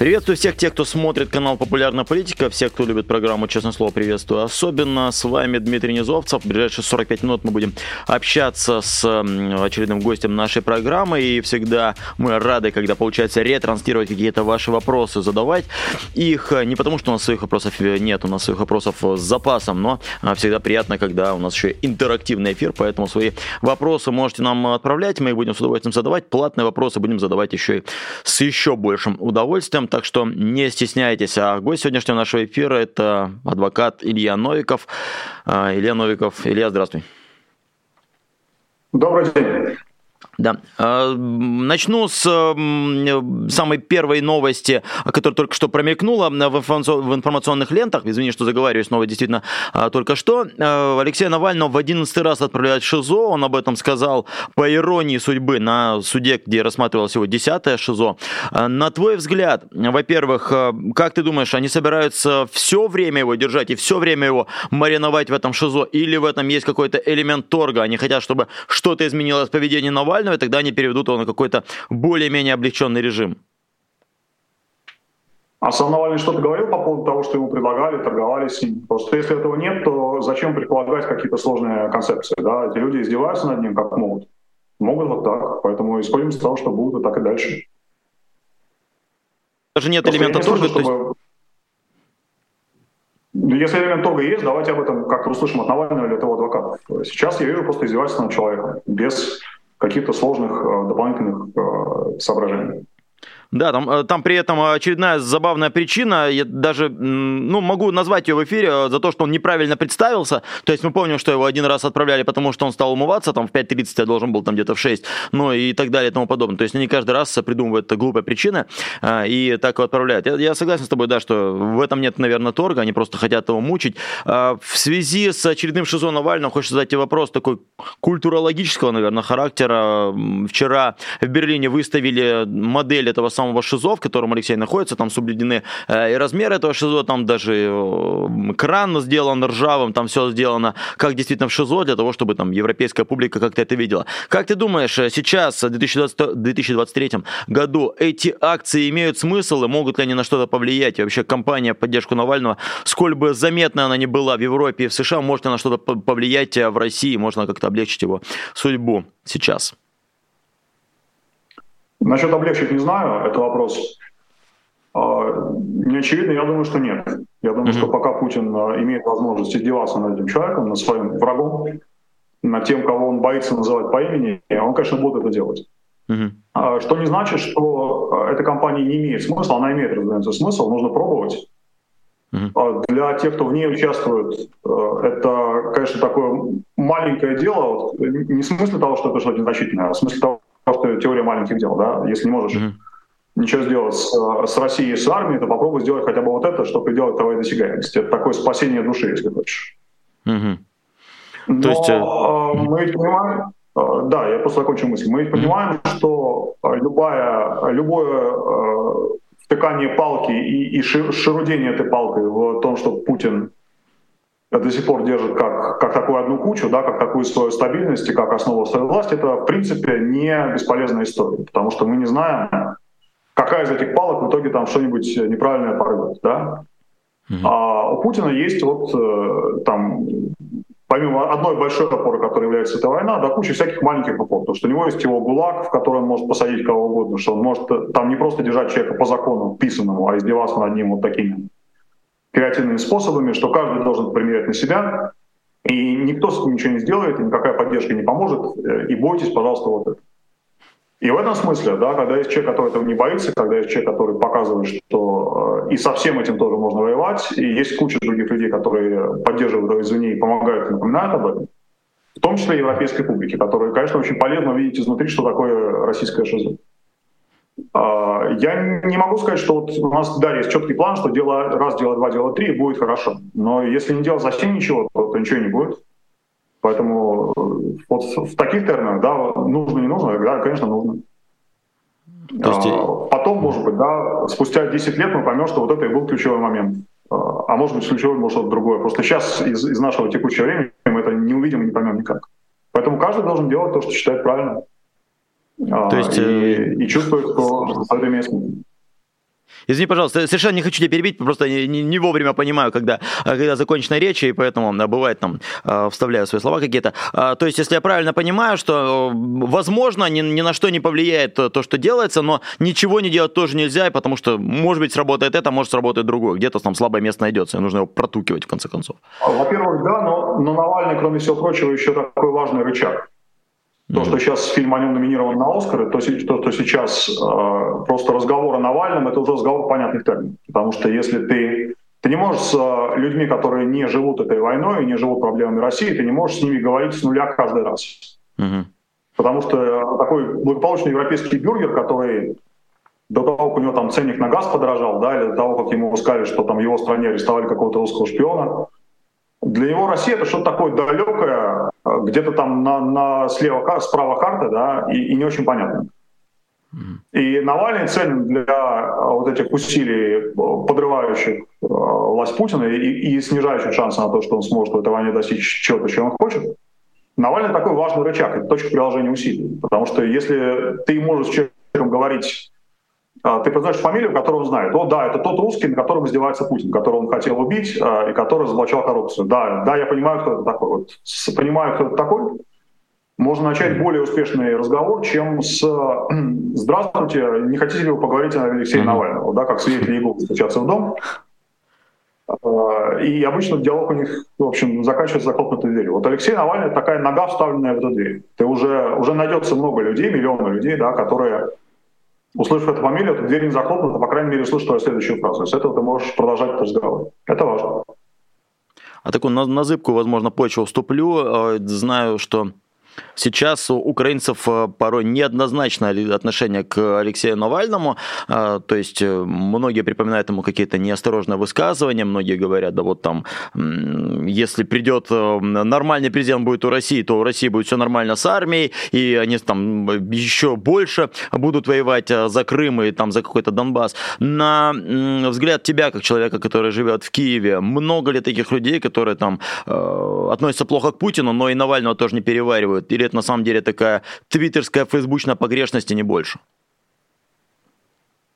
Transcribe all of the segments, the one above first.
Приветствую всех тех, кто смотрит канал «Популярная политика», всех, кто любит программу «Честное слово», приветствую. Особенно с вами Дмитрий Низовцев. В ближайшие 45 минут мы будем общаться с очередным гостем нашей программы. И всегда мы рады, когда получается ретранслировать какие-то ваши вопросы, задавать их. Не потому, что у нас своих вопросов нет, у нас своих вопросов с запасом, но всегда приятно, когда у нас еще интерактивный эфир, поэтому свои вопросы можете нам отправлять, мы их будем с удовольствием задавать. Платные вопросы будем задавать еще и с еще большим удовольствием так что не стесняйтесь. А гость сегодняшнего нашего эфира – это адвокат Илья Новиков. А, Илья Новиков. Илья, здравствуй. Добрый день. Да. А, начну с самой первой новости, которая только что промелькнула в информационных лентах. Извини, что заговариваю снова действительно а, только что. А, Алексея Навального в одиннадцатый раз отправляют в ШИЗО. Он об этом сказал по иронии судьбы на суде, где рассматривалось его десятое ШИЗО. На твой взгляд, во-первых, как ты думаешь, они собираются все время его держать и все время его мариновать в этом ШИЗО? Или в этом есть какой-то элемент торга? Они хотят, чтобы что-то изменилось в поведении Навального, и тогда они переведут его на какой-то более-менее облегченный режим. А сам Навальный что-то говорил по поводу того, что ему предлагали, торговали с ним? Просто если этого нет, то зачем предполагать какие-то сложные концепции? Да? Эти люди издеваются над ним как могут. Могут вот так. Поэтому исходим из того, что будут и так и дальше. Даже нет Просто элемента торга, чтобы... есть... Если элемент торга есть, давайте об этом как-то услышим от Навального или от его адвокатов. Сейчас я вижу просто издевательство над человеком, без каких-то сложных э, дополнительных э, соображений. Да, там, э, там при этом очередная забавная причина, я даже, ну, могу назвать ее в эфире э, за то, что он неправильно представился, то есть мы помним, что его один раз отправляли, потому что он стал умываться, там в 5.30 я должен был там где-то в 6, ну и так далее и тому подобное, то есть они каждый раз придумывают глупые причины э, и так его отправляют. Я, я согласен с тобой, да, что в этом нет, наверное, торга, они просто хотят его мучить. В связи с очередным ШИЗО Навального хочется задать тебе вопрос такой культурологического, наверное, характера. Вчера в Берлине выставили модель этого самого ШИЗО, в котором Алексей находится, там соблюдены э, и размеры этого ШИЗО, там даже э, кран сделан ржавым, там все сделано как действительно в ШИЗО, для того, чтобы там европейская публика как-то это видела. Как ты думаешь, э, сейчас, в 2020, 2023 году, эти акции имеют смысл и могут ли они на что-то повлиять? И вообще компания поддержку Навального, сколь бы заметна она ни была в Европе и в США, может ли на что-то повлиять в России, можно как-то облегчить его судьбу сейчас? Насчет облегчить не знаю, это вопрос. А, не очевидно, я думаю, что нет. Я думаю, mm-hmm. что пока Путин а, имеет возможность издеваться над этим человеком, над своим врагом, над тем, кого он боится называть по имени, он, конечно, будет это делать. Mm-hmm. Что не значит, что эта компания не имеет смысла, она имеет, разумеется, смысл, нужно пробовать. Mm-hmm. Для тех, кто в ней участвует, это, конечно, такое маленькое дело, не в смысле того, что это что-то незначительное, а в смысле того, просто теория маленьких дел, да, если не можешь mm-hmm. ничего сделать с, с Россией, с армией, то попробуй сделать хотя бы вот это, чтобы делать твоей досягаемости. Это такое спасение души, если хочешь. Mm-hmm. Но то есть... Э, мы ведь понимаем, э, да, я просто закончу мысль. Мы ведь понимаем, mm-hmm. что любая, любое втыкание палки и, и шерудение этой палкой в том, что Путин до сих пор держит как, как такую одну кучу, да, как такую свою стабильность и как основу своей власти, это в принципе не бесполезная история, потому что мы не знаем, какая из этих палок в итоге там что-нибудь неправильное порвет. Да? Mm-hmm. А у Путина есть вот э, там, помимо одной большой опоры, которая является эта война, да, куча всяких маленьких опор. Потому что у него есть его ГУЛАГ, в который он может посадить кого угодно, что он может э, там не просто держать человека по закону писанному, а издеваться над ним вот такими креативными способами, что каждый должен примерять на себя, и никто с этим ничего не сделает, и никакая поддержка не поможет, э, и бойтесь, пожалуйста, вот это. И в этом смысле, да, когда есть человек, который этого не боится, когда есть человек, который показывает, что э, и со всем этим тоже можно воевать, и есть куча других людей, которые поддерживают его извне и помогают напоминают об этом, в том числе европейской публике, которые, конечно, очень полезно увидеть изнутри, что такое российская шиза. А, я не могу сказать, что вот у нас, да, есть четкий план, что дело раз, дело два, дело три, будет хорошо. Но если не делать совсем ничего, то, то ничего не будет. Поэтому э, вот в таких терминах, да, нужно, не нужно, да, конечно, нужно. То есть... А, потом, может быть, да, спустя 10 лет мы поймем, что вот это и был ключевой момент. а может быть ключевой, может что-то другое. Просто сейчас из, из нашего текущего времени мы это не увидим и не поймем никак. Поэтому каждый должен делать то, что считает правильным. То есть, и, э... и чувствует, что это имеет смысл. Извини, пожалуйста, совершенно не хочу тебя перебить, просто не, не вовремя понимаю, когда, когда закончена речь, и поэтому да, бывает там э, вставляю свои слова какие-то. А, то есть, если я правильно понимаю, что, возможно, ни, ни на что не повлияет то, что делается, но ничего не делать тоже нельзя, потому что, может быть, сработает это, может, сработает другое. Где-то там слабое место найдется, и нужно его протукивать, в конце концов. Во-первых, да, но, но Навальный, кроме всего прочего, еще такой важный рычаг. То, что сейчас фильм о нем номинирован на Оскар, то, то что сейчас э, просто разговор о Навальном, это уже разговор понятных терминов. Потому что если ты, ты не можешь с э, людьми, которые не живут этой войной, не живут проблемами России, ты не можешь с ними говорить с нуля каждый раз. Mm-hmm. Потому что такой благополучный европейский бюргер, который до того, как у него там ценник на газ подорожал, да, или до того, как ему сказали, что там в его стране арестовали какого-то русского шпиона, для него Россия это что-то такое далекое, где-то там на, на слева, справа карты, да, и, и не очень понятно. И Навальный ценен для а, вот этих усилий, подрывающих а, власть Путина и, и снижающих шансы на то, что он сможет в этой войне достичь чего-то, чего он хочет. Навальный такой важный рычаг, это точка приложения усилий. Потому что если ты можешь с человеком говорить ты произносишь фамилию, которую он знает. О, да, это тот русский, на котором издевается Путин, которого он хотел убить а, и который разоблачал коррупцию. Да, да, я понимаю, кто это такой. Вот, понимаю, кто это такой, можно начать более успешный разговор, чем с «Здравствуйте, не хотите ли вы поговорить о Алексее Навального?» да, Как свидетели Иеговы стучатся в дом. А, и обычно диалог у них, в общем, заканчивается захлопнутой дверью. Вот Алексей Навальный такая нога, вставленная в эту дверь. Ты уже, уже найдется много людей, миллионы людей, да, которые услышав эту фамилию, эта дверь не захлопнута, по крайней мере, услышишь твою следующую фразу. с этого ты можешь продолжать этот разговор. Это важно. А такую на, на зыбку, возможно, почву вступлю. Э, знаю, что Сейчас у украинцев э, порой неоднозначное отношение к Алексею Навальному, э, то есть э, многие припоминают ему какие-то неосторожные высказывания, многие говорят, да вот там, если придет нормальный президент будет у России, то у России будет все нормально с армией, и они там еще больше будут воевать за Крым и там за какой-то Донбасс. На взгляд тебя, как человека, который живет в Киеве, много ли таких людей, которые там относятся плохо к Путину, но и Навального тоже не переваривают? Или это на самом деле такая твиттерская, фейсбучная погрешность и не больше?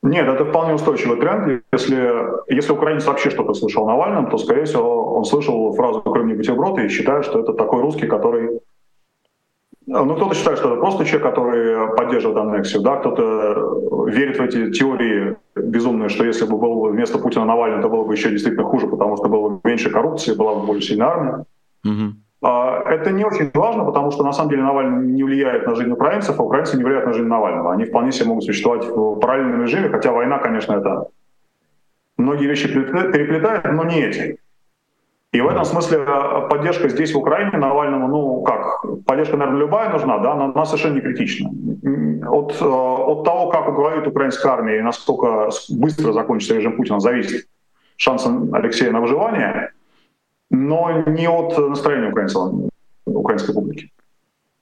Нет, это вполне устойчивый тренд. Если, если украинец вообще что-то слышал о Навальном, то, скорее всего, он слышал фразу «Крым не бутерброд» и считает, что это такой русский, который... Ну, кто-то считает, что это просто человек, который поддерживает аннексию, да, кто-то верит в эти теории безумные, что если бы был вместо Путина Навальный, то было бы еще действительно хуже, потому что было бы меньше коррупции, была бы более сильная армия. Угу. А, это не очень важно, потому что на самом деле Навальный не влияет на жизнь украинцев, а украинцы не влияют на жизнь Навального. Они вполне себе могут существовать в параллельном режиме, хотя война, конечно, это многие вещи переплетает, но не эти. И в этом смысле а, поддержка здесь, в Украине, Навальному, ну как, поддержка, наверное, любая нужна, да, но она совершенно не критична. От, а, от того, как уговорит украинская армия и насколько быстро закончится режим Путина, зависит шанс Алексея на выживание – но не от настроения украинцев, украинской публики.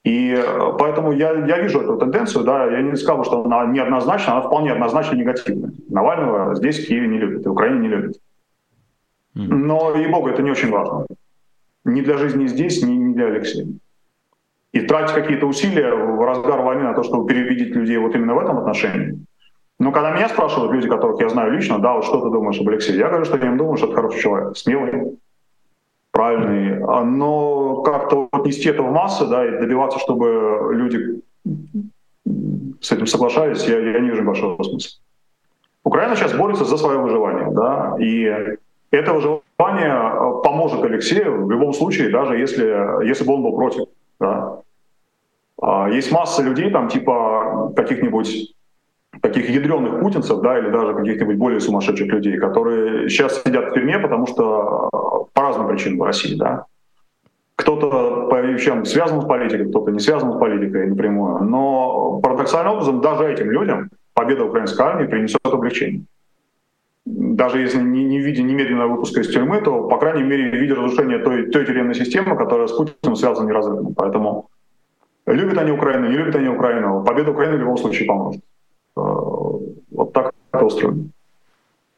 И э, поэтому я, я вижу эту тенденцию, да, я не сказал, что она неоднозначна, она вполне однозначно негативная. Навального здесь, в Киеве, не любят, и в Украине не любят. Но, и богу, это не очень важно. Ни для жизни здесь, ни, ни для Алексея. И тратить какие-то усилия в разгар войны на то, чтобы переубедить людей вот именно в этом отношении. Но когда меня спрашивают люди, которых я знаю лично, да, вот что ты думаешь об Алексее, я говорю, что я не думаю, что это хороший человек, смелый, правильный, а, но как-то вот нести это в массы, да, и добиваться, чтобы люди с этим соглашались, я, я не вижу большого смысла. Украина сейчас борется за свое выживание, да, и это выживание а, поможет Алексею в любом случае, даже если, если бы он был против, да. А, есть масса людей, там, типа каких-нибудь таких ядреных путинцев, да, или даже каких-нибудь более сумасшедших людей, которые сейчас сидят в тюрьме, потому что по разным причинам в России, да. Кто-то по вещам связан с политикой, кто-то не связан с политикой напрямую. Но парадоксальным образом даже этим людям победа украинской армии принесет облегчение. Даже если не, не в виде немедленного выпуска из тюрьмы, то, по крайней мере, в виде разрушения той, той тюремной системы, которая с Путиным связана неразрывно. Поэтому любят они Украину, не любят они Украину, победа Украины в любом случае поможет. Э, вот так это устроено.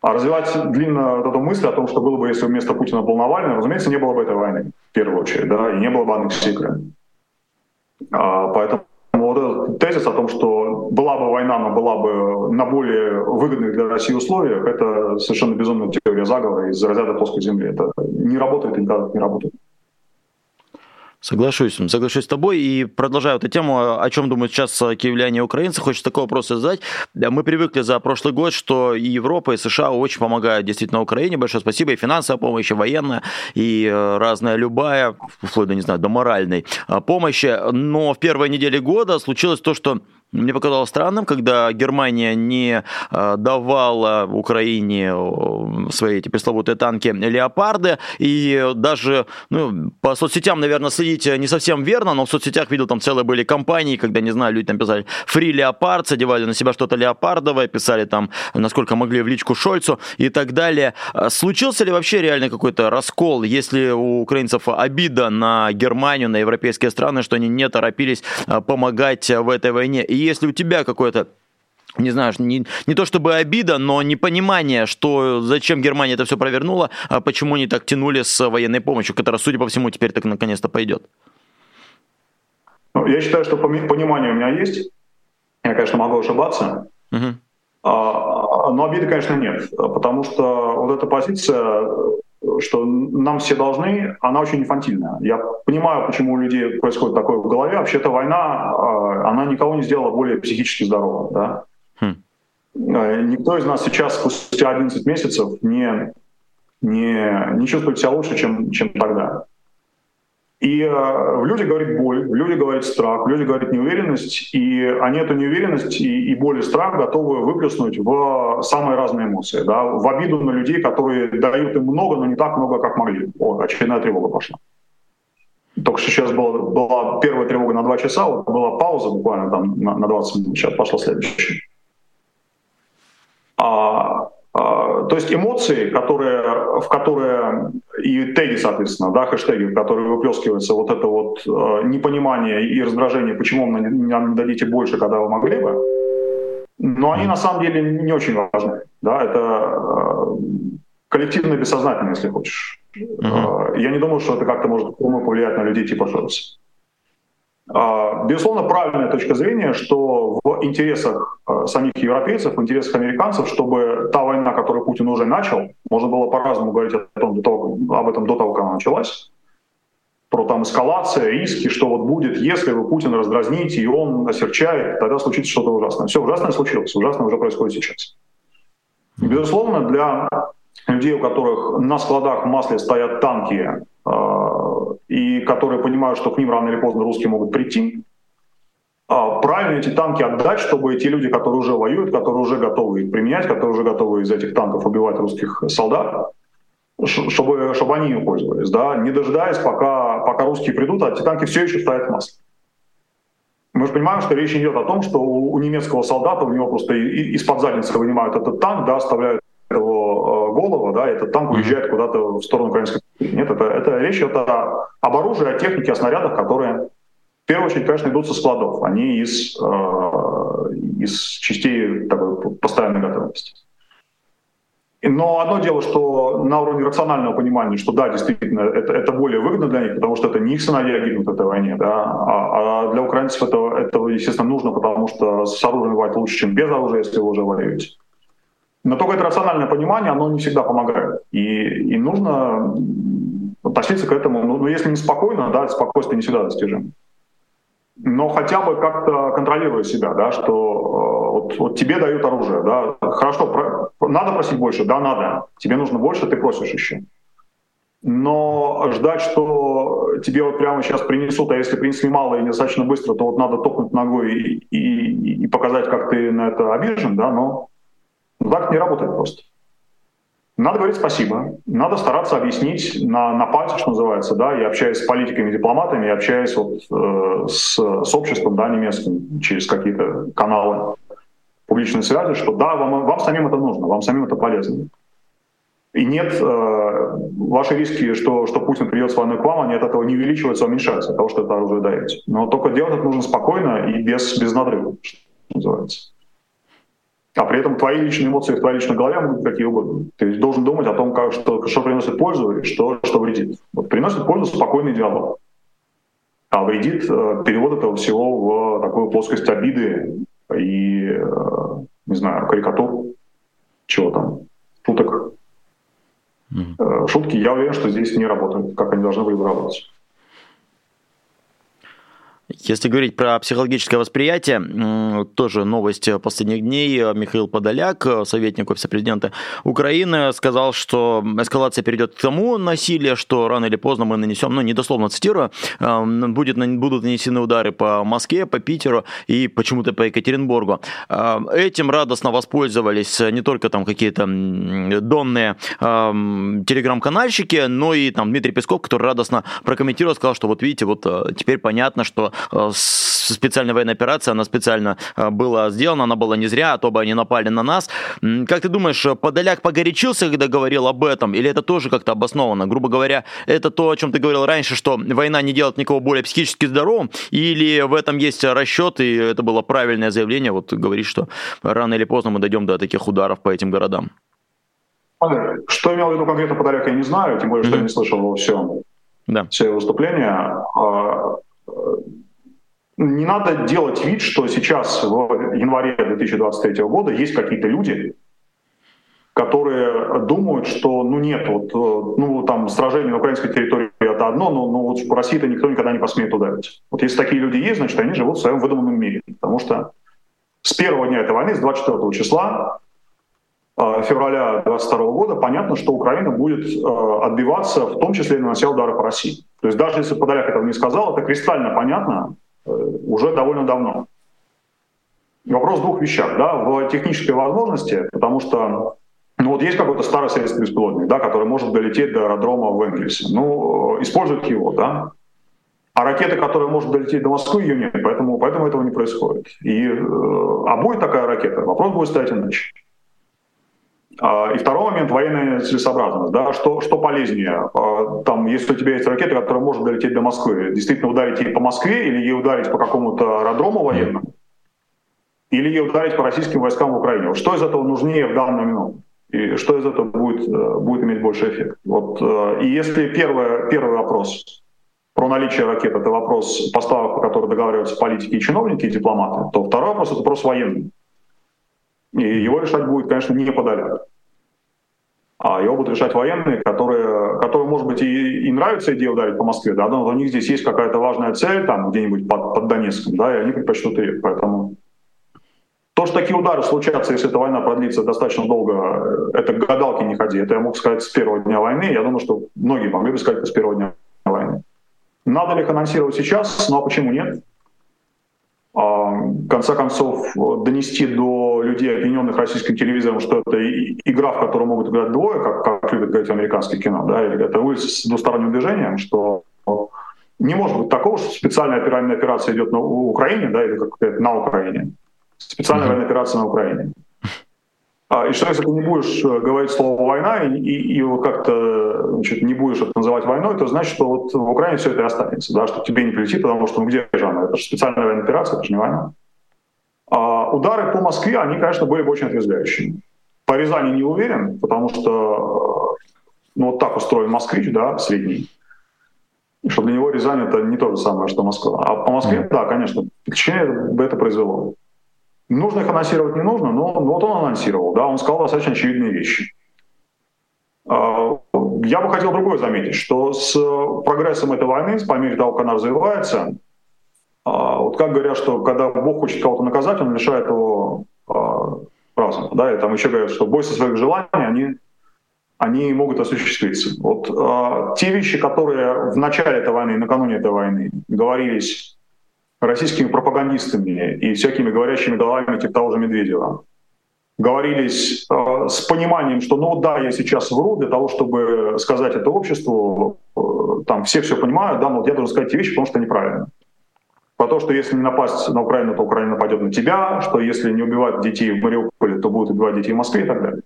А развивать длинно эту мысль о том, что было бы, если вместо Путина был Навальный, разумеется, не было бы этой войны, в первую очередь, да, и не было бы аннексии Крыма. Поэтому вот этот тезис о том, что была бы война, но была бы на более выгодных для России условиях, это совершенно безумная теория заговора из разряда плоской земли. Это не работает и никогда не работает. Соглашусь, соглашусь с тобой. И продолжаю эту тему, о чем думают сейчас киевляне и украинцы, хочется такой вопрос задать. Мы привыкли за прошлый год, что и Европа, и США очень помогают действительно Украине. Большое спасибо. И финансовая помощь, и военная, и э, разная любая, вплоть до, не знаю, до моральной э, помощи. Но в первой неделе года случилось то, что мне показалось странным, когда Германия не э, давала Украине э, свои эти пресловутые танки «Леопарды», и даже ну, по соцсетям, наверное, следить не совсем верно, но в соцсетях видел, там целые были компании, когда, не знаю, люди там писали «Фри Леопард», одевали на себя что-то леопардовое, писали там, насколько могли в личку Шольцу и так далее. Э, случился ли вообще реально какой-то раскол, если у украинцев обида на Германию, на европейские страны, что они не торопились помогать в этой войне? И если у тебя какое-то не знаю, не, не то чтобы обида, но непонимание, что зачем Германия это все провернула, а почему они так тянули с военной помощью, которая, судя по всему, теперь так наконец-то пойдет. Ну, я считаю, что понимание у меня есть. Я, конечно, могу ошибаться. Угу. А, но обиды, конечно, нет. Потому что вот эта позиция что нам все должны, она очень инфантильная. Я понимаю, почему у людей происходит такое в голове. Вообще-то война, а, она никого не сделала более психически здоровым. Да? Хм. Э, никто из нас сейчас, спустя 11 месяцев, не, не, не чувствует себя лучше, чем, чем тогда. И э, в говорит боль, люди говорит страх, люди говорит неуверенность, и они эту неуверенность и, и боль и страх готовы выплеснуть в самые разные эмоции, да, в обиду на людей, которые дают им много, но не так много, как могли. О, очередная тревога пошла. Только что сейчас была, была первая тревога на 2 часа, вот была пауза буквально там на, на 20 минут, сейчас пошла следующая. А, то есть эмоции, которые, в которые и теги, соответственно, да, хэштеги, в которые выплескиваются вот это вот э, непонимание и раздражение, почему вы нам не дадите больше, когда вы могли бы, но они на самом деле не очень важны. Да, это э, коллективное бессознательное, если хочешь. Uh-huh. Я не думаю, что это как-то может повлиять на людей типа Шольца. А, безусловно, правильная точка зрения, что в интересах а, самих европейцев, в интересах американцев, чтобы та война, которую Путин уже начал, можно было по-разному говорить о том, до того, об этом до того, как она началась, про там эскалация, риски, что вот будет, если вы Путина раздразните, и он осерчает, тогда случится что-то ужасное. Все, ужасное случилось, ужасное уже происходит сейчас. Безусловно, для людей, у которых на складах в масле стоят танки, а, и которые понимают, что к ним рано или поздно русские могут прийти, а, правильно эти танки отдать, чтобы те люди, которые уже воюют, которые уже готовы их применять, которые уже готовы из этих танков убивать русских солдат, чтобы, чтобы они им пользовались, да, не дожидаясь, пока, пока русские придут, а эти танки все еще стоят в масле. Мы же понимаем, что речь идет о том, что у немецкого солдата, у него просто из-под задницы вынимают этот танк, да, оставляют его э, голову, да, этот танк уезжает куда-то в сторону украинской. Нет, это, это речь идет о, об оружии, о технике, о снарядах, которые в первую очередь, конечно, идут со складов, они из, э, из частей такой постоянной готовности. Но одно дело, что на уровне рационального понимания, что да, действительно, это, это более выгодно для них, потому что это не их сыновья гибнут в этой войне, да, а, а для украинцев это, это, естественно, нужно, потому что с оружием бывает лучше, чем без оружия, если вы уже воюете. Но только это рациональное понимание, оно не всегда помогает. И, и нужно относиться к этому, ну, ну если не спокойно, да, спокойствие не всегда достижимо. Но хотя бы как-то контролируя себя, да, что э, вот, вот тебе дают оружие, да, хорошо, про, надо просить больше, да, надо, тебе нужно больше, ты просишь еще. Но ждать, что тебе вот прямо сейчас принесут, а если принесли мало и недостаточно быстро, то вот надо топнуть ногой и, и, и показать, как ты на это обижен, да, но так не работает просто. Надо говорить спасибо, надо стараться объяснить на, на пальцах, что называется, да, я общаюсь с политиками, дипломатами, я общаюсь вот, э, с, с обществом, да, немецким, через какие-то каналы публичной связи, что да, вам, вам самим это нужно, вам самим это полезно. И нет, э, ваши риски, что, что Путин придет с войной к вам, они от этого не увеличиваются, а уменьшаются, от того, что это оружие даете. Но только делать это нужно спокойно и без, без надрыва, что называется. А при этом твои личные эмоции в твоей личной голове могут быть какие угодно. Ты должен думать о том, как, что, что приносит пользу и что, что вредит. Вот приносит пользу спокойный диалог. А вредит э, перевод этого всего в такую плоскость обиды и, э, не знаю, карикатур, чего там, шуток. Mm-hmm. Шутки, я уверен, что здесь не работают, как они должны были бы работать. Если говорить про психологическое восприятие, тоже новость последних дней. Михаил Подоляк, советник офиса президента Украины, сказал, что эскалация перейдет к тому насилию, что рано или поздно мы нанесем, ну, недословно цитирую, будет, будут нанесены удары по Москве, по Питеру и почему-то по Екатеринбургу. Этим радостно воспользовались не только там какие-то донные телеграм-канальщики, но и там Дмитрий Песков, который радостно прокомментировал, сказал, что вот видите, вот э, теперь понятно, что специальная военная операция, она специально э, была сделана, она была не зря, а то бы они напали на нас. Как ты думаешь, Подоляк погорячился, когда говорил об этом, или это тоже как-то обосновано? Грубо говоря, это то, о чем ты говорил раньше, что война не делает никого более психически здоровым, или в этом есть расчет, и это было правильное заявление, вот говоришь, что рано или поздно мы дойдем до таких ударов по этим городам? Что имел в виду конкретно Подоляк, я не знаю, тем более, что mm-hmm. я не слышал его все, да. все выступления. Не надо делать вид, что сейчас в январе 2023 года есть какие-то люди, которые думают, что ну нет, вот э, ну там сражение на украинской территории это одно, но, но вот по России-то никто никогда не посмеет ударить. Вот если такие люди есть, значит они живут в своем выдуманном мире, потому что с первого дня этой войны, с 24 числа э, февраля 22 года, понятно, что Украина будет э, отбиваться, в том числе и нанося удары по России. То есть даже если Подоляк этого не сказал, это кристально понятно, уже довольно давно. Вопрос в двух вещах. Да, в технической возможности, потому что ну вот есть какой-то старый советский беспилотник, да, который может долететь до аэродрома в Энгельсе. Ну, используют его, да. А ракеты, которая может долететь до Москвы, ее нет, поэтому, поэтому этого не происходит. И, э, а будет такая ракета? Вопрос будет стоять иначе. А, и второй момент — военная целесообразность. Да? Что, что полезнее? А, там, если у тебя есть ракета, которая может долететь до Москвы, действительно ударить ей по Москве или ей ударить по какому-то аэродрому военному, или ей ударить по российским войскам в Украине. Что из этого нужнее в данную минуту? И что из этого будет, э, будет иметь больше эффект? Вот, э, и если первое, первый вопрос про наличие ракет — это вопрос поставок, по которым договариваются политики и чиновники, и дипломаты, то второй вопрос — это вопрос военный. И его решать будет, конечно, не Подоляк. А его будут решать военные, которые, которые может быть, и, и нравится идея ударить по Москве, да, но у них здесь есть какая-то важная цель, там, где-нибудь под, под Донецком, да, и они предпочтут ее. Поэтому то, что такие удары случатся, если эта война продлится достаточно долго, это гадалки не ходи. Это я мог сказать с первого дня войны. Я думаю, что многие могли бы сказать с первого дня войны. Надо ли их анонсировать сейчас? Ну а почему нет? В конце концов донести до людей, объединенных российским телевизором, что это игра, в которой могут играть двое, как, как любят говорить американское кино, да, или это улица с двусторонним движением, что не может быть такого, что специальная военная операция идет на Украине, да, или как на Украине. Специальная mm-hmm. военная операция на Украине. А, и что если ты не будешь э, говорить слово «война» и, и, и вот как-то значит, не будешь это называть войной, то значит, что вот в Украине все это и останется, да, что тебе не прилетит, потому что ну где же она? Это же специальная военная операция, это же не война. А удары по Москве, они, конечно, были бы очень отрезвляющими. По Рязани не уверен, потому что э, ну, вот так устроен москвич, да, средний, что для него Рязань это не то же самое, что Москва. А по Москве, да, конечно, впечатление бы это произвело. Нужно их анонсировать не нужно, но, вот он анонсировал, да, он сказал достаточно очевидные вещи. А, я бы хотел другое заметить, что с прогрессом этой войны, по мере того, как она развивается, а, вот как говорят, что когда Бог хочет кого-то наказать, он лишает его а, разума. Да, и там еще говорят, что бойся своих желаний, они, они могут осуществиться. Вот те вещи, которые в начале этой войны, накануне этой войны говорились российскими пропагандистами и всякими говорящими головами типа того же Медведева говорились э, с пониманием, что ну да, я сейчас вру для того, чтобы сказать это обществу, э, там все все понимают, да, но вот я должен сказать эти вещи, потому что неправильно. Про то, что если не напасть на Украину, то Украина нападет на тебя, что если не убивать детей в Мариуполе, то будут убивать детей в Москве и так далее.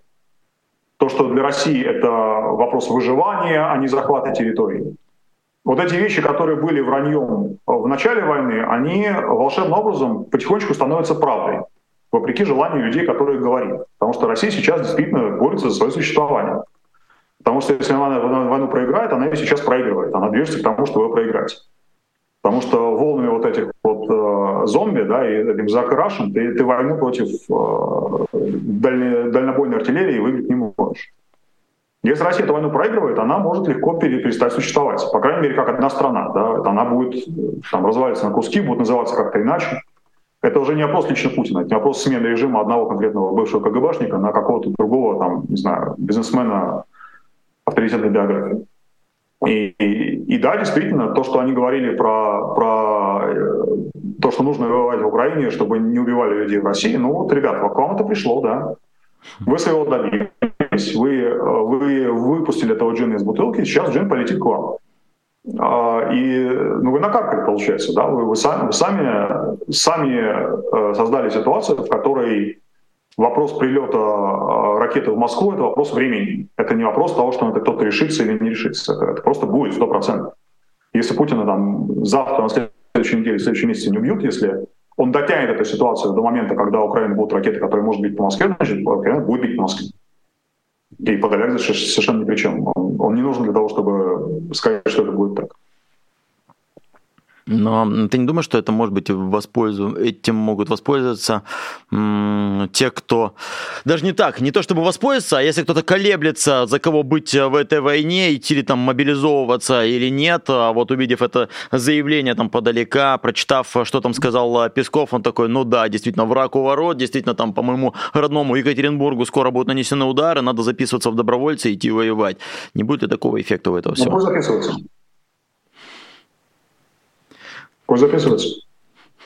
То, что для России это вопрос выживания, а не захвата территории вот эти вещи, которые были враньем в начале войны, они волшебным образом потихонечку становятся правдой. вопреки желанию людей, которые говорили. Потому что Россия сейчас действительно борется за свое существование. Потому что если она войну проиграет, она ее сейчас проигрывает. Она движется к тому, чтобы ее проиграть. Потому что волнами вот этих вот э, зомби, да, и этим Зак Рашен, ты, ты войну против э, дальне, дальнобойной артиллерии выиграть не можешь. Если Россия эту войну проигрывает, она может легко перестать существовать. По крайней мере, как одна страна. Да? Она будет там, развалиться на куски, будет называться как-то иначе. Это уже не вопрос лично Путина, это не вопрос смены режима одного конкретного бывшего КГБшника на какого-то другого, там, не знаю, бизнесмена авторитетной биографии. И, и, и да, действительно, то, что они говорили про, про э, то, что нужно воевать в Украине, чтобы не убивали людей в России, ну вот, ребят, к вам это пришло, да. Вы своего добились, вы, вы выпустили этого джина из бутылки, сейчас джин полетит к вам. А, и ну, вы накаркали, получается, да, вы, вы сами, вы сами, сами э, создали ситуацию, в которой вопрос прилета а, ракеты в Москву — это вопрос времени. Это не вопрос того, что это кто-то решится или не решится. Это, это просто будет сто процентов. Если Путина там завтра, на следующей неделе, в следующем месяце не убьют, если он дотянет эту ситуацию до момента, когда Украина будет ракеты, которые может бить по Москве, значит, Украина будет бить по Москве. И Подоляк совершенно ни при чем. Он, он не нужен для того, чтобы сказать, что это будет так. Но ты не думаешь, что это может быть воспользу... этим могут воспользоваться м- те, кто... Даже не так, не то чтобы воспользоваться, а если кто-то колеблется, за кого быть в этой войне, идти ли там мобилизовываться или нет, а вот увидев это заявление там подалека, прочитав, что там сказал Песков, он такой, ну да, действительно, враг у ворот, действительно, там по моему родному Екатеринбургу скоро будут нанесены удары, надо записываться в добровольцы и идти воевать. Не будет ли такого эффекта у этого всего? Пусть записывается.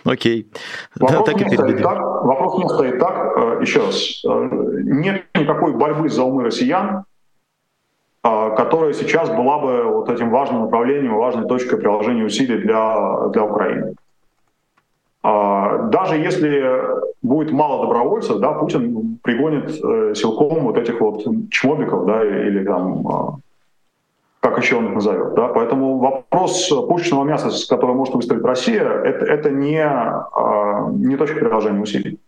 Окей. Вопрос, так не стоит так, вопрос не стоит так, э, еще раз, э, нет никакой борьбы за умы россиян, э, которая сейчас была бы вот этим важным направлением, важной точкой приложения усилий для, для Украины. Даже если будет мало добровольцев, да, Путин пригонит силком вот этих вот чмобиков, да, или там как еще он их назовет. Да? Поэтому вопрос пушечного мяса, с которым может выступить Россия, это, это не, а, не точка приложения усилий.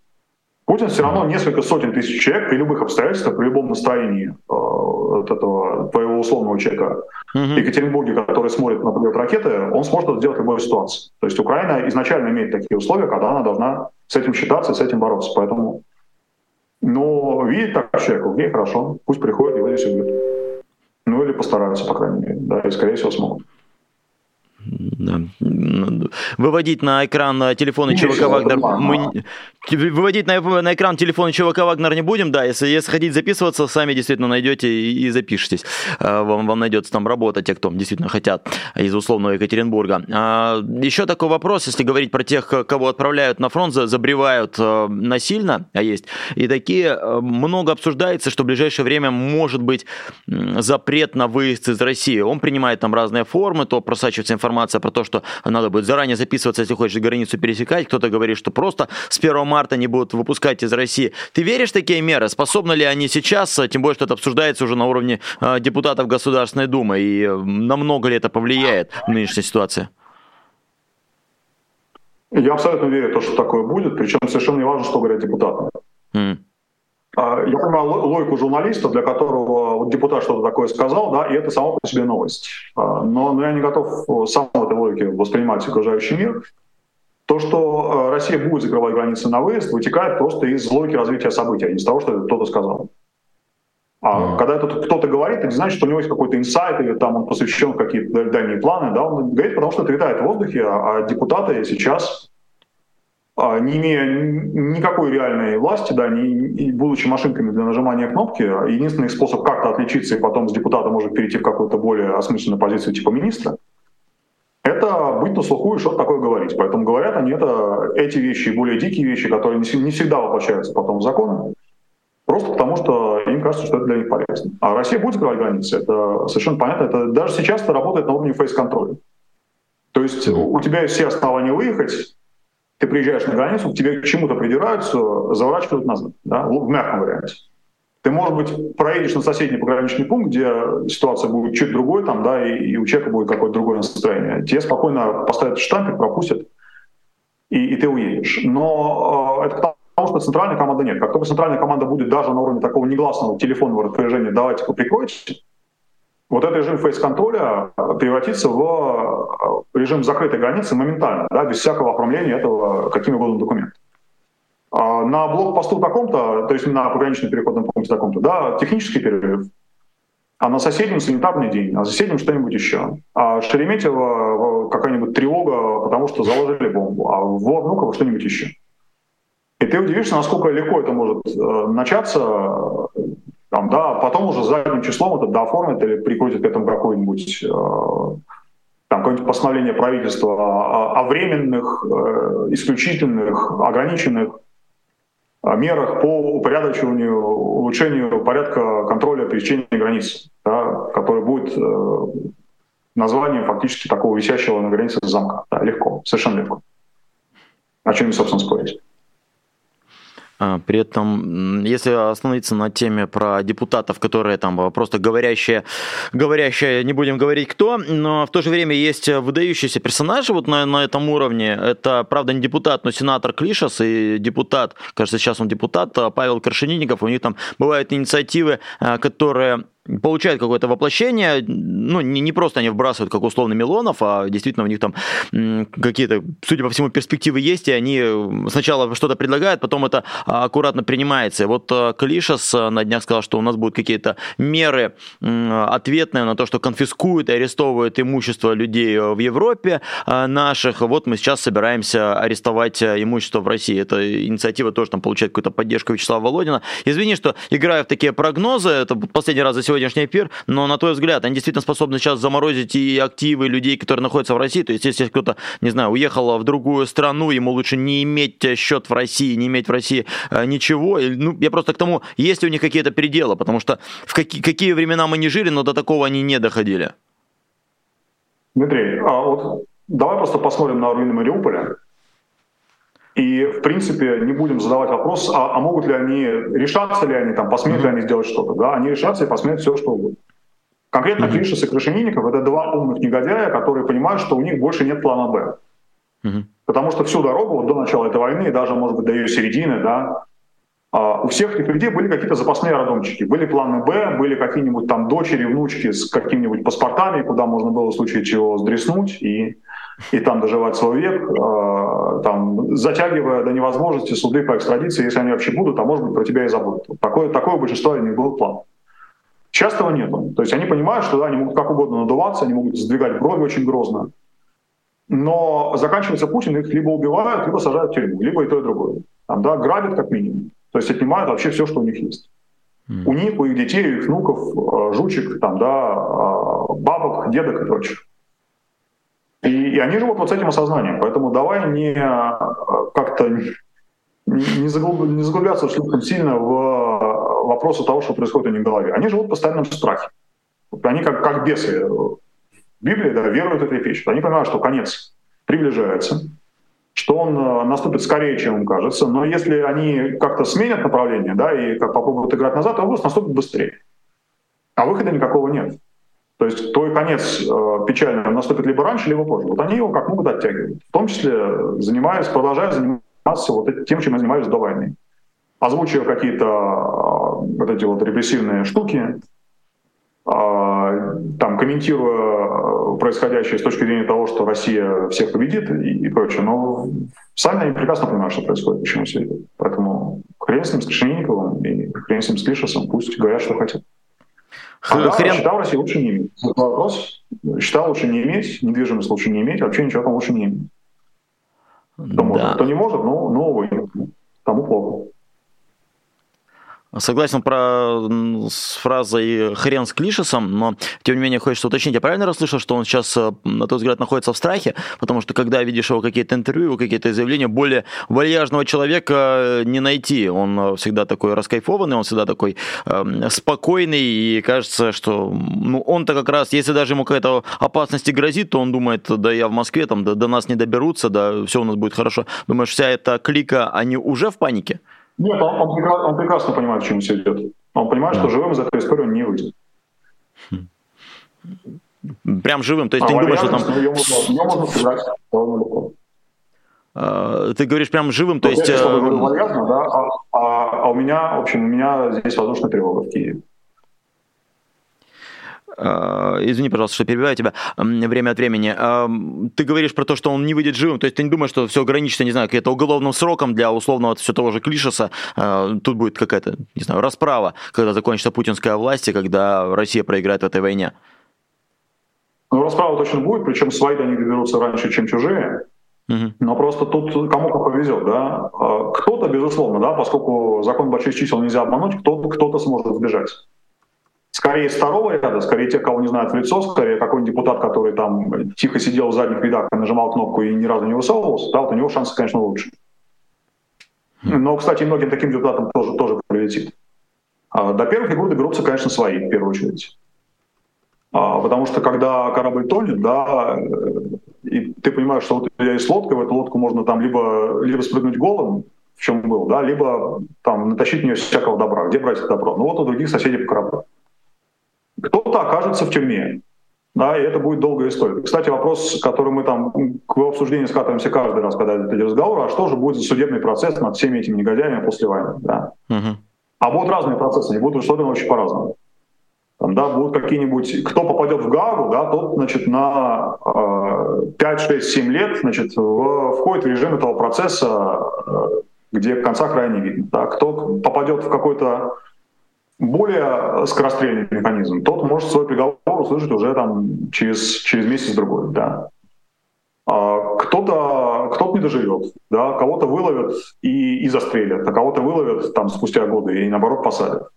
Путин все равно несколько сотен тысяч человек при любых обстоятельствах, при любом настроении э, вот этого твоего условного человека в Екатеринбурге, который смотрит на полет ракеты, он сможет это сделать в любой ситуации. То есть Украина изначально имеет такие условия, когда она должна с этим считаться и с этим бороться. Поэтому, ну, видит так человек, окей, хорошо, пусть приходит и вот здесь будет. Постараются, по крайней мере, да, и скорее всего смогут. Да. Выводить на экран телефона ЧВК Вагнер мы, Выводить на, на экран телефон ЧВК Вагнер не будем, да, если, если хотите записываться, сами действительно найдете и, и запишитесь. А, вам, вам найдется там работа, те, кто действительно хотят из условного Екатеринбурга. А, еще такой вопрос, если говорить про тех, кого отправляют на фронт, забревают а, насильно, а есть и такие, много обсуждается, что в ближайшее время может быть запрет на выезд из России. Он принимает там разные формы, то просачивается информация про то, что надо будет заранее записываться, если хочешь границу пересекать, кто-то говорит, что просто с 1 марта не будут выпускать из России. Ты веришь в такие меры? Способны ли они сейчас, тем более, что это обсуждается уже на уровне э, депутатов Государственной Думы, и э, намного ли это повлияет в нынешней ситуации? Я абсолютно верю в то, что такое будет, причем совершенно не важно, что говорят депутаты. Mm. Я понимаю логику журналиста, для которого депутат что-то такое сказал, да, и это само по себе новость. А, но, но я не готов сам этой логике воспринимать окружающий мир. То, что э, Россия будет закрывать границы на выезд, вытекает просто из логики развития событий, а не из того, что кто-то сказал. А mm. когда это кто-то говорит, это не значит, что у него есть какой-то инсайт или там он посвящен в какие-то дальние планы. Да? Он говорит, потому что это витает в воздухе, а, а депутаты сейчас, а, не имея никакой реальной власти, да, не, будучи машинками для нажимания кнопки, единственный способ как-то отличиться и потом с депутата может перейти в какую-то более осмысленную позицию типа министра – это быть на слуху и что-то такое говорить. Поэтому говорят они это, эти вещи, более дикие вещи, которые не всегда воплощаются потом в законы, просто потому что им кажется, что это для них полезно. А Россия будет закрывать границы, это совершенно понятно. Это даже сейчас это работает на уровне фейс-контроля. То есть у тебя есть все основания выехать, ты приезжаешь на границу, к тебе к чему-то придираются, заворачивают назад, да, в мягком варианте. Ты, может быть, проедешь на соседний пограничный пункт, где ситуация будет чуть другой, там, да, и, и у человека будет какое-то другое настроение. Тебе спокойно поставят штампик, пропустят, и, и ты уедешь. Но э, это к что центральной команды нет. Как только центральная команда будет даже на уровне такого негласного телефонного распоряжения «давайте-ка прикройте», вот этот режим фейс-контроля превратится в режим закрытой границы моментально, да, без всякого оформления этого каким угодно документом. А на блокпосту таком-то, то есть на пограничном переходном пункте таком-то, да, технический перерыв, а на соседнем санитарный день, а соседнем что-нибудь еще. А Шереметьево какая-нибудь тревога, потому что заложили бомбу, а в Внуково что-нибудь еще. И ты удивишься, насколько легко это может э, начаться, там, да, потом уже задним числом это дооформят или прикрутят к этому какой-нибудь э, там какое-нибудь постановление правительства о, о временных, э, исключительных, ограниченных мерах по упорядочиванию, улучшению порядка контроля пересечения границ, да, который будет э, названием фактически такого висящего на границе замка. Да, легко, совершенно легко. О чем, собственно, спорить. А, при этом, если остановиться на теме про депутатов, которые там просто говорящие, говорящие, не будем говорить кто, но в то же время есть выдающиеся персонажи вот на, на этом уровне. Это, правда, не депутат, но сенатор Клишас и депутат, кажется, сейчас он депутат, а Павел Крашенинников. У них там бывают инициативы, а, которые получают какое-то воплощение, ну, не, не просто они вбрасывают, как условно Милонов, а действительно у них там какие-то, судя по всему, перспективы есть, и они сначала что-то предлагают, потом это аккуратно принимается. И вот э, Клишас э, на днях сказал, что у нас будут какие-то меры ответные на то, что конфискуют и арестовывают имущество людей э, в Европе наших. Вот мы сейчас собираемся арестовать имущество в России. Эта инициатива тоже там получает какую-то поддержку Вячеслава Володина. Извини, что играю в такие прогнозы, это последний раз за сегодня сегодняшний эфир, но на твой взгляд, они действительно способны сейчас заморозить и активы людей, которые находятся в России? То есть, если кто-то, не знаю, уехал в другую страну, ему лучше не иметь счет в России, не иметь в России э, ничего. Ну, я просто к тому, есть ли у них какие-то пределы, потому что в какие, какие времена мы не жили, но до такого они не доходили. Дмитрий, а вот давай просто посмотрим на руины Мариуполя. И, в принципе, не будем задавать вопрос, а, а могут ли они, решаться ли они, там, посмеют ли они сделать что-то. Да, они решатся и посмеют все, что угодно. Конкретно Клишес и Крашенинников — это два умных негодяя, которые понимают, что у них больше нет плана «Б». Потому что всю дорогу вот до начала этой войны, и даже, может быть, до ее середины, да, а, у всех этих людей были какие-то запасные роддомчики. Были планы «Б», были какие-нибудь там дочери, внучки с какими-нибудь паспортами, куда можно было в случае чего сдреснуть и и там доживать свой век, э, там, затягивая до невозможности суды по экстрадиции, если они вообще будут, а может быть про тебя и забудут. Такое, такое большинство них был план. Сейчас этого нет. То есть они понимают, что да, они могут как угодно надуваться, они могут сдвигать брови очень грозно. Но заканчивается Путин, их либо убивают, либо сажают в тюрьму, либо и то, и другое. Там, да, грабят как минимум. То есть отнимают вообще все, что у них есть. Mm. У них, у их детей, у их внуков, э, жучек, там, да, э, бабок, дедок и прочих. И, и они живут вот с этим осознанием. Поэтому давай не как-то не, не заглубляться слишком сильно в вопросы того, что происходит у них в голове. Они живут в постоянном страхе. Они как, как бесы в Библии да, веруют этой вещи. Они понимают, что конец приближается, что он э, наступит скорее, чем им кажется. Но если они как-то сменят направление да, и как попробуют играть назад, он просто наступит быстрее. А выхода никакого нет. То есть твой конец э, печальный наступит либо раньше, либо позже. Вот они его как могут оттягивать. В том числе занимаясь, продолжая заниматься вот тем, чем мы занимались до войны. Озвучивая какие-то э, вот эти вот репрессивные штуки, э, там, комментируя происходящее с точки зрения того, что Россия всех победит и, и прочее. Но сами они прекрасно понимают, что происходит, почему все идет. Поэтому хрен с ним, с Крашенинниковым и хрен с ним, с Клишесом, пусть говорят, что хотят. А Хрен... считал Россию лучше не иметь. Вопрос. Считал лучше не иметь, недвижимость лучше не иметь, вообще ничего там лучше не иметь. Кто да. может, кто не может, ну, ну, увы, тому плохо. Согласен про с фразой «хрен с Клишесом», но тем не менее хочется уточнить. Я правильно расслышал, что он сейчас, э, на твой взгляд, находится в страхе? Потому что когда видишь его какие-то интервью, его какие-то заявления, более вальяжного человека не найти. Он э, всегда такой раскайфованный, он всегда такой э, спокойный, и кажется, что ну, он-то как раз, если даже ему какая-то опасность грозит, то он думает, да я в Москве, там, да, до нас не доберутся, да все у нас будет хорошо. Думаешь, вся эта клика, они уже в панике? Нет, он, он, прекрасно, он прекрасно понимает, к чему все идет. Он понимает, да. что живым из этой истории он не выйдет. Прям живым, то есть а ты не думаешь, что там... Ее можно, ее можно сыграть довольно легко. Э, ты говоришь прям живым, то есть... Я, вальяжно, да, а, а, а у меня, в общем, у меня здесь воздушная тревога в Киеве. Э, извини, пожалуйста, что перебиваю тебя время от времени. Э, ты говоришь про то, что он не выйдет живым, то есть ты не думаешь, что все ограничится, не знаю, каким-то уголовным сроком для условного все того же Клишеса. Э, тут будет какая-то, не знаю, расправа, когда закончится путинская власть и когда Россия проиграет в этой войне. Ну, расправа точно будет, причем свои до них доберутся раньше, чем чужие. Угу. Но просто тут кому как повезет, да. Кто-то, безусловно, да, поскольку закон больших чисел нельзя обмануть, кто-то, кто-то сможет сбежать скорее с второго ряда, скорее тех, кого не знают в лицо, скорее какой-нибудь депутат, который там тихо сидел в задних рядах и нажимал кнопку и ни разу не высовывался, да, вот у него шансы, конечно, лучше. Но, кстати, многим таким депутатам тоже, тоже прилетит. А до первых фигур доберутся, конечно, свои, в первую очередь. А, потому что когда корабль тонет, да, и ты понимаешь, что вот у тебя есть лодка, в эту лодку можно там либо, либо спрыгнуть голым, в чем был, да, либо там натащить в нее всякого добра. Где брать это добро? Ну вот у других соседей по кораблю кто-то окажется в тюрьме. Да, и это будет долгая история. Кстати, вопрос, который мы там к обсуждению скатываемся каждый раз, когда идет разговор, а что же будет за судебный процесс над всеми этими негодяями после войны? Да? Угу. А будут разные процессы, они будут устроены очень по-разному. Там, да, будут какие-нибудь, кто попадет в Гагу, да, тот, значит, на э, 5, 6, 7 лет, значит, в, входит в режим этого процесса, э, где конца края не видно. Да. Кто попадет в какой-то более скорострельный механизм, тот может свой приговор услышать уже там через, через месяц-другой. Да. А кто-то кто не доживет, да, кого-то выловят и, и застрелят, а кого-то выловят там спустя годы и наоборот посадят.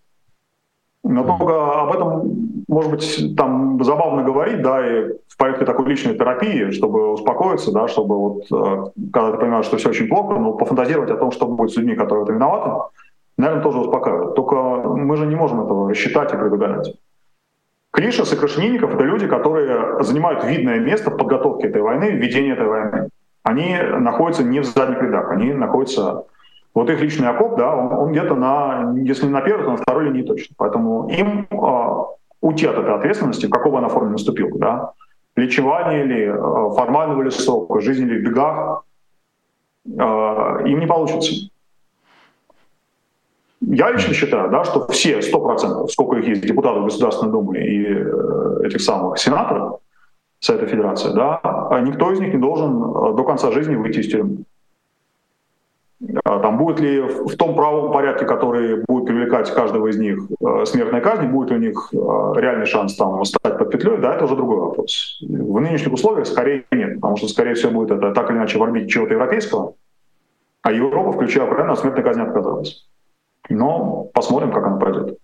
Но только об этом, может быть, там забавно говорить, да, и в порядке такой личной терапии, чтобы успокоиться, да, чтобы вот, э, когда ты понимаешь, что все очень плохо, ну, пофантазировать о том, что будет с людьми, которые это виноваты, наверное, тоже успокаивает. Только мы же не можем этого рассчитать и предугадать. Клишес и Крашенинников — это люди, которые занимают видное место в подготовке этой войны, в ведении этой войны. Они находятся не в задних рядах, они находятся... Вот их личный окоп, да, он, он где-то на, если не на первой, то на второй линии точно. Поэтому им э, уйти от этой ответственности, в какой бы она форме наступила, да, лечевание или э, формального ли срока, жизнь или в бегах, э, им не получится. Я лично считаю, да, что все 100%, сколько их есть депутатов Государственной Думы и э, этих самых сенаторов Совета Федерации, да, а никто из них не должен э, до конца жизни выйти из тюрьмы. А там будет ли в том правом порядке, который будет привлекать каждого из них э, смертной казни, будет у них реальный шанс там стать под петлей, да, это уже другой вопрос. В нынешних условиях скорее нет, потому что, скорее всего, будет это так или иначе в орбите чего-то европейского, а Европа, включая Украину, от смертной казни отказалась. Но посмотрим, как оно пройдет.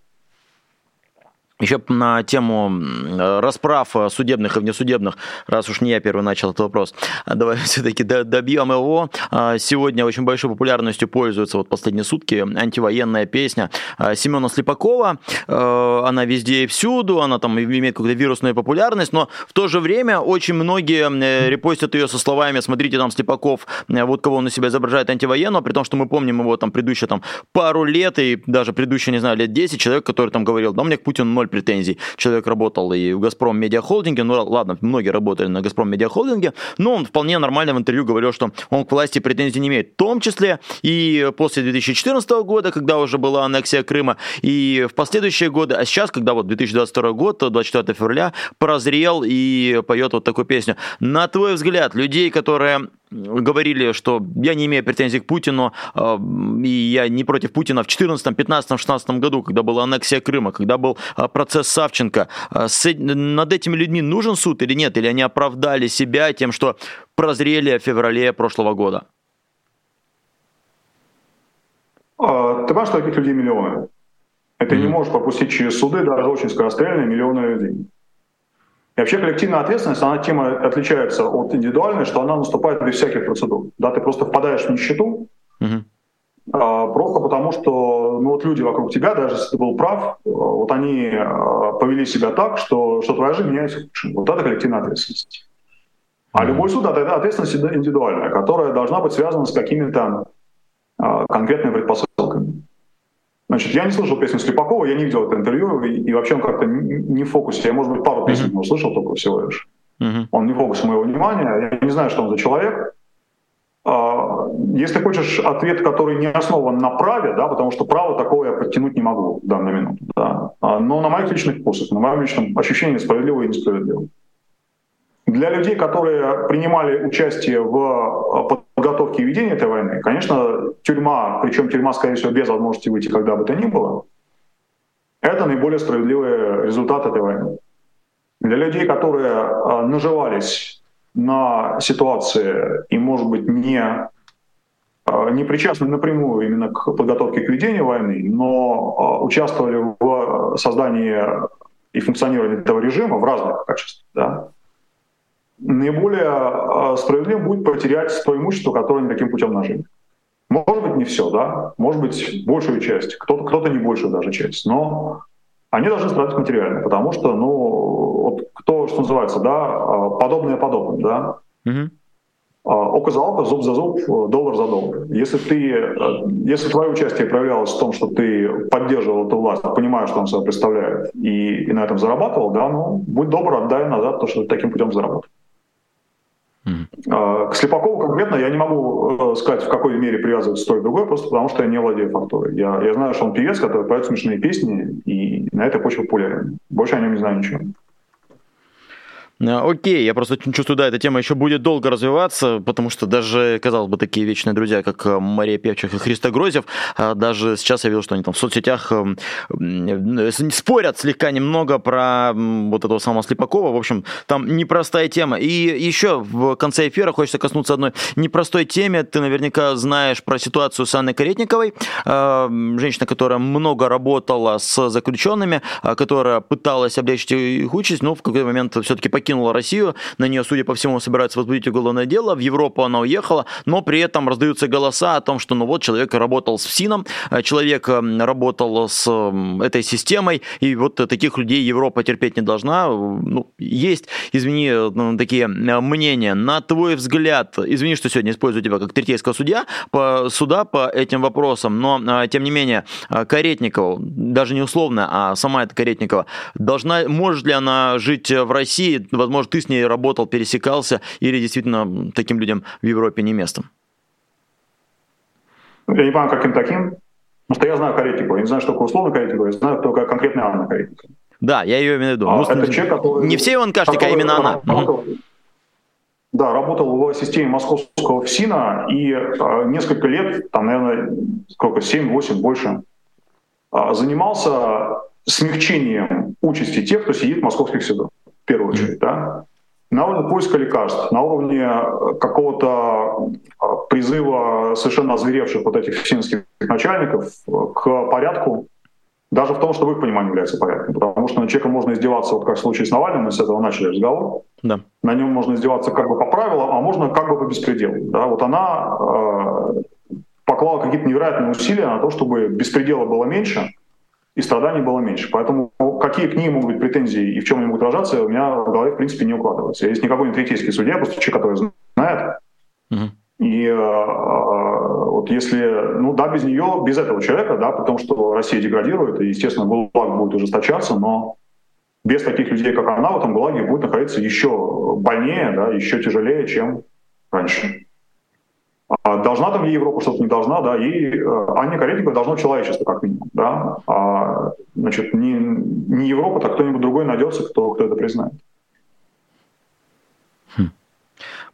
Еще на тему расправ судебных и внесудебных, раз уж не я первый начал этот вопрос, давай все-таки добьем его. А, сегодня очень большой популярностью пользуется вот последние сутки антивоенная песня а, Семена Слепакова. А, она везде и всюду, она там имеет какую-то вирусную популярность, но в то же время очень многие э, репостят ее со словами «Смотрите, там Слепаков, э, вот кого он на себя изображает антивоенного», при том, что мы помним его там предыдущие там пару лет и даже предыдущие, не знаю, лет 10 человек, который там говорил, да, мне к Путину ноль претензий. Человек работал и в «Газпром Медиа Холдинге», ну ладно, многие работали на «Газпром Медиа Холдинге», но он вполне нормально в интервью говорил, что он к власти претензий не имеет. В том числе и после 2014 года, когда уже была аннексия Крыма, и в последующие годы, а сейчас, когда вот 2022 год, 24 февраля, прозрел и поет вот такую песню. На твой взгляд, людей, которые говорили, что я не имею претензий к Путину, а, и я не против Путина в 2014, 15, 16 году, когда была аннексия Крыма, когда был а, процесс Савченко. А, над этими людьми нужен суд или нет? Или они оправдали себя тем, что прозрели в феврале прошлого года? Ты понимаешь, что таких людей миллионы. Это mm-hmm. не можешь пропустить через суды, даже очень скорострельные миллионы людей. И вообще коллективная ответственность, она тема отличается от индивидуальной, что она наступает без всяких процедур. Да, ты просто впадаешь в нищету, uh-huh. А, просто потому что ну, вот люди вокруг тебя, даже если ты был прав, вот они а, повели себя так, что, что твоя жизнь меняется Вот это коллективная ответственность. А любой суд — это ответственность индивидуальная, которая должна быть связана с какими-то а, конкретными предпосылками. Значит, я не слышал песню Слепакова, я не видел это интервью, и, и вообще он как-то не в фокусе. Я, может быть, пару песен mm-hmm. услышал только всего лишь. Mm-hmm. Он не в фокусе моего внимания. Я не знаю, что он за человек. А, если хочешь ответ, который не основан на праве, да, потому что право такого я подтянуть не могу в данную минуту, да, а, но на моих личных вкусах, на моем личном ощущении справедливо и несправедливо. Для людей, которые принимали участие в а, подготовке и ведении этой войны, конечно, тюрьма, причем тюрьма, скорее всего, без возможности выйти когда бы то ни было, это наиболее справедливый результат этой войны. Для людей, которые наживались на ситуации и, может быть, не, а, не причастны напрямую именно к подготовке к ведению войны, но а, участвовали в создании и функционировании этого режима в разных качествах, да, наиболее справедливым будет потерять то имущество, которое они таким путем нажили. Может быть, не все, да, может быть, большую часть, кто-то кто не большую даже часть, но они должны страдать материально, потому что, ну, вот кто, что называется, да, а, подобное подобным, да. Угу. Око за око, зуб за зуб, доллар за доллар. Если ты, э, если твое участие проявлялось в том, что ты поддерживал эту власть, понимая, что он себя представляет, и, и на этом зарабатывал, да, ну, будь добр, отдай назад то, что ты таким путем заработал. Mm-hmm. К Слепакову конкретно я не могу э, сказать, в какой мере привязывается то и другое, просто потому что я не владею фактурой. Я, я знаю, что он певец, который поет смешные песни, и на этой почве популярен. Больше о нем не знаю ничего. Э, окей, я просто чувствую, да, эта тема еще будет долго развиваться, потому что даже, казалось бы, такие вечные друзья, как э, Мария Певчих и Христа Грозев, э, даже сейчас я видел, что они там в соцсетях спорят слегка немного про вот этого самого Слепакова. В общем, там непростая тема. И еще в конце эфира хочется коснуться одной непростой теме. Ты наверняка знаешь про ситуацию с Анной Каретниковой, женщина, которая много работала с заключенными, которая пыталась облегчить их участь, но в какой-то момент все-таки покинула покинула Россию, на нее, судя по всему, собираются возбудить уголовное дело, в Европу она уехала, но при этом раздаются голоса о том, что ну вот человек работал с ФСИНом, э, человек работал с этой системой, и вот таких людей Европа терпеть не должна. Ну, есть, извини, ну, такие мнения. На твой взгляд, извини, что сегодня использую тебя как третейского судья, по, суда по этим вопросам, но, тем не менее, Каретникова, даже не условно, а сама эта Каретникова, должна, может ли она жить в России, возможно, ты с ней работал, пересекался, или действительно таким людям в Европе не место? Я не понимаю, каким таким. Потому что я знаю Каретику, я не знаю, что такое условно Каретику, я знаю только конкретная Анна Каретикова. Да, я ее имею в виду. А, ну, это человек, который... Не все Иван Кашник, а именно она. Работал, да, работал в системе московского ФСИНа и а, несколько лет, там, наверное, сколько, 7-8, больше, а, занимался смягчением участи тех, кто сидит в московских судах в первую очередь, да, на уровне поиска лекарств, на уровне э, какого-то э, призыва совершенно озверевших вот этих финских начальников э, к порядку, даже в том, что в их понимании является порядком. Потому что на человека можно издеваться, вот как в случае с Навальным, мы с этого начали разговор. Да. На нем можно издеваться как бы по правилам, а можно как бы по беспределу. Да? Вот она э, поклала какие-то невероятные усилия на то, чтобы беспредела было меньше, и страданий было меньше. Поэтому какие к ней могут быть претензии и в чем они могут выражаться, у меня в голове, в принципе, не укладывается. Есть никакой не третейский судья, просто человек, который знает. Uh-huh. И э, э, вот если, ну да, без нее, без этого человека, да, потому что Россия деградирует, и, естественно, ГУЛАГ будет ужесточаться, но без таких людей, как она, в этом ГУЛАГе будет находиться еще больнее, да, еще тяжелее, чем раньше. А должна там ей Европа что-то не должна, да, ей э, Анне Каретниковой должно человечество как минимум, да, а, значит, не, не Европа, так кто-нибудь другой найдется, кто, кто это признает.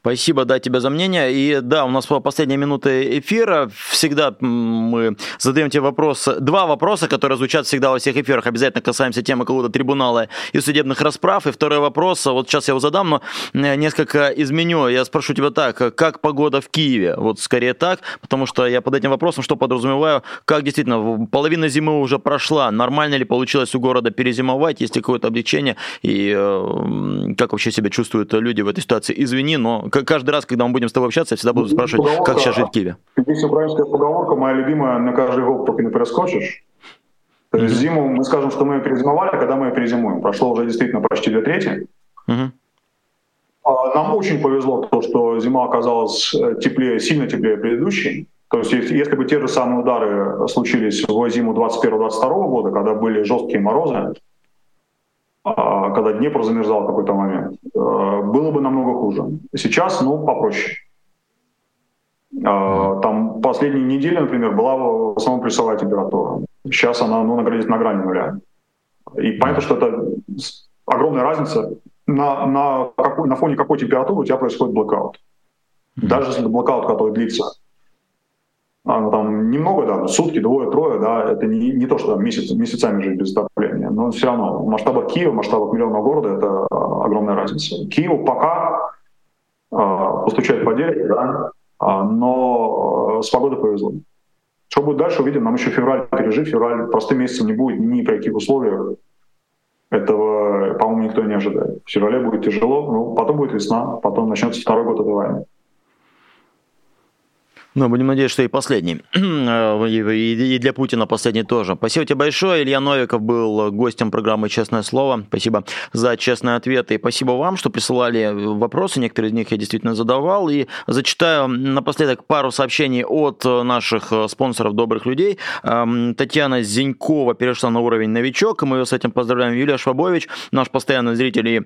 Спасибо, да, тебе за мнение. И да, у нас последняя минута эфира. Всегда мы задаем тебе вопрос, два вопроса, которые звучат всегда во всех эфирах. Обязательно касаемся темы какого-то трибунала и судебных расправ. И второй вопрос, вот сейчас я его задам, но несколько изменю. Я спрошу тебя так, как погода в Киеве? Вот скорее так, потому что я под этим вопросом что подразумеваю, как действительно, половина зимы уже прошла, нормально ли получилось у города перезимовать, есть ли какое-то облегчение, и э, как вообще себя чувствуют люди в этой ситуации? Извини, но каждый раз, когда мы будем с тобой общаться, я всегда буду спрашивать, поговорка, как сейчас жить в Киеве. Есть украинская поговорка, моя любимая, на каждый год только не перескочишь. То есть зиму, мы скажем, что мы ее перезимовали, когда мы ее перезимуем. Прошло уже действительно почти две трети. uh Нам очень повезло то, что зима оказалась э, теплее, сильно теплее предыдущей. То есть если бы те же самые удары случились в зиму 21-22 года, когда были жесткие морозы, когда Днепр замерзал в какой-то момент, э, было бы намного хуже. Сейчас, ну, попроще. А, там последние недели, например, была в основном плюсовая температура. Сейчас она ну, находится на грани нуля. И понятно, что это огромная разница. На, на, какой, на фоне какой температуры у тебя происходит блэкаут. Даже если это блэкаут, который длится а, ну, там немного, да, сутки, двое, трое, да, это не, не то, что там месяц, месяцами жить без отопления, но все равно в масштабах Киева, в масштабах миллионного города это а, огромная разница. Киеву пока э, постучать по дереву, да, а, но с погодой повезло. Что будет дальше, увидим. Нам еще февраль пережить. Февраль простым месяцем не будет ни при каких условиях. Этого, по-моему, никто не ожидает. В феврале будет тяжело, но потом будет весна, потом начнется второй год этой войны. Ну, будем надеяться, что и последний. и для Путина последний тоже. Спасибо тебе большое. Илья Новиков был гостем программы «Честное слово». Спасибо за честные ответы. И спасибо вам, что присылали вопросы. Некоторые из них я действительно задавал. И зачитаю напоследок пару сообщений от наших спонсоров «Добрых людей». Татьяна Зинькова перешла на уровень новичок. Мы ее с этим поздравляем. Юлия Швабович, наш постоянный зритель и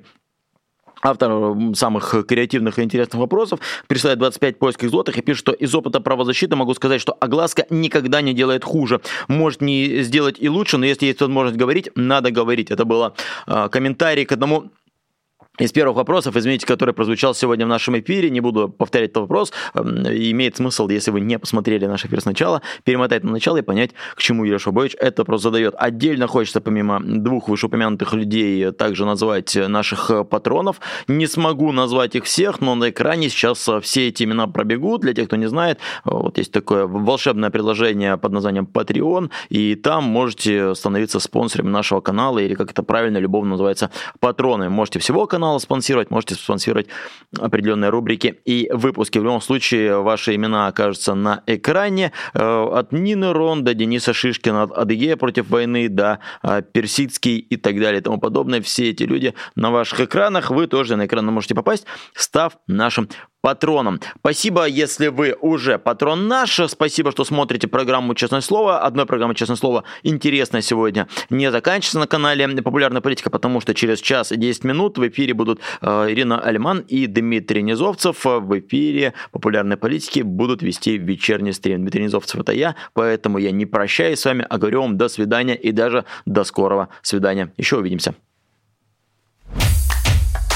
автор самых креативных и интересных вопросов, присылает 25 польских злотых и пишет, что из опыта правозащиты могу сказать, что огласка никогда не делает хуже. Может не сделать и лучше, но если есть возможность говорить, надо говорить. Это было э, комментарий к одному из первых вопросов, извините, который прозвучал сегодня в нашем эфире, не буду повторять этот вопрос, эм, имеет смысл, если вы не посмотрели наш эфир сначала, перемотать на начало и понять, к чему Юрий Шабович этот вопрос задает. Отдельно хочется, помимо двух вышеупомянутых людей, также назвать наших патронов. Не смогу назвать их всех, но на экране сейчас все эти имена пробегут. Для тех, кто не знает, вот есть такое волшебное приложение под названием Patreon, и там можете становиться спонсором нашего канала, или как это правильно, любовно называется, патроны. Можете всего канала канала спонсировать, можете спонсировать определенные рубрики и выпуски. В любом случае, ваши имена окажутся на экране. Э, от Нины Рон до Дениса Шишкина, от Адыгея против войны до э, Персидский и так далее и тому подобное. Все эти люди на ваших экранах. Вы тоже на экран можете попасть, став нашим патроном. Спасибо, если вы уже патрон наш. Спасибо, что смотрите программу «Честное слово». Одной программы «Честное слово» интересно сегодня не заканчивается на канале «Популярная политика», потому что через час и 10 минут в эфире будут э, Ирина Альман и Дмитрий Низовцев. В эфире «Популярной политики» будут вести вечерний стрим. Дмитрий Низовцев – это я, поэтому я не прощаюсь с вами, а говорю вам до свидания и даже до скорого свидания. Еще увидимся.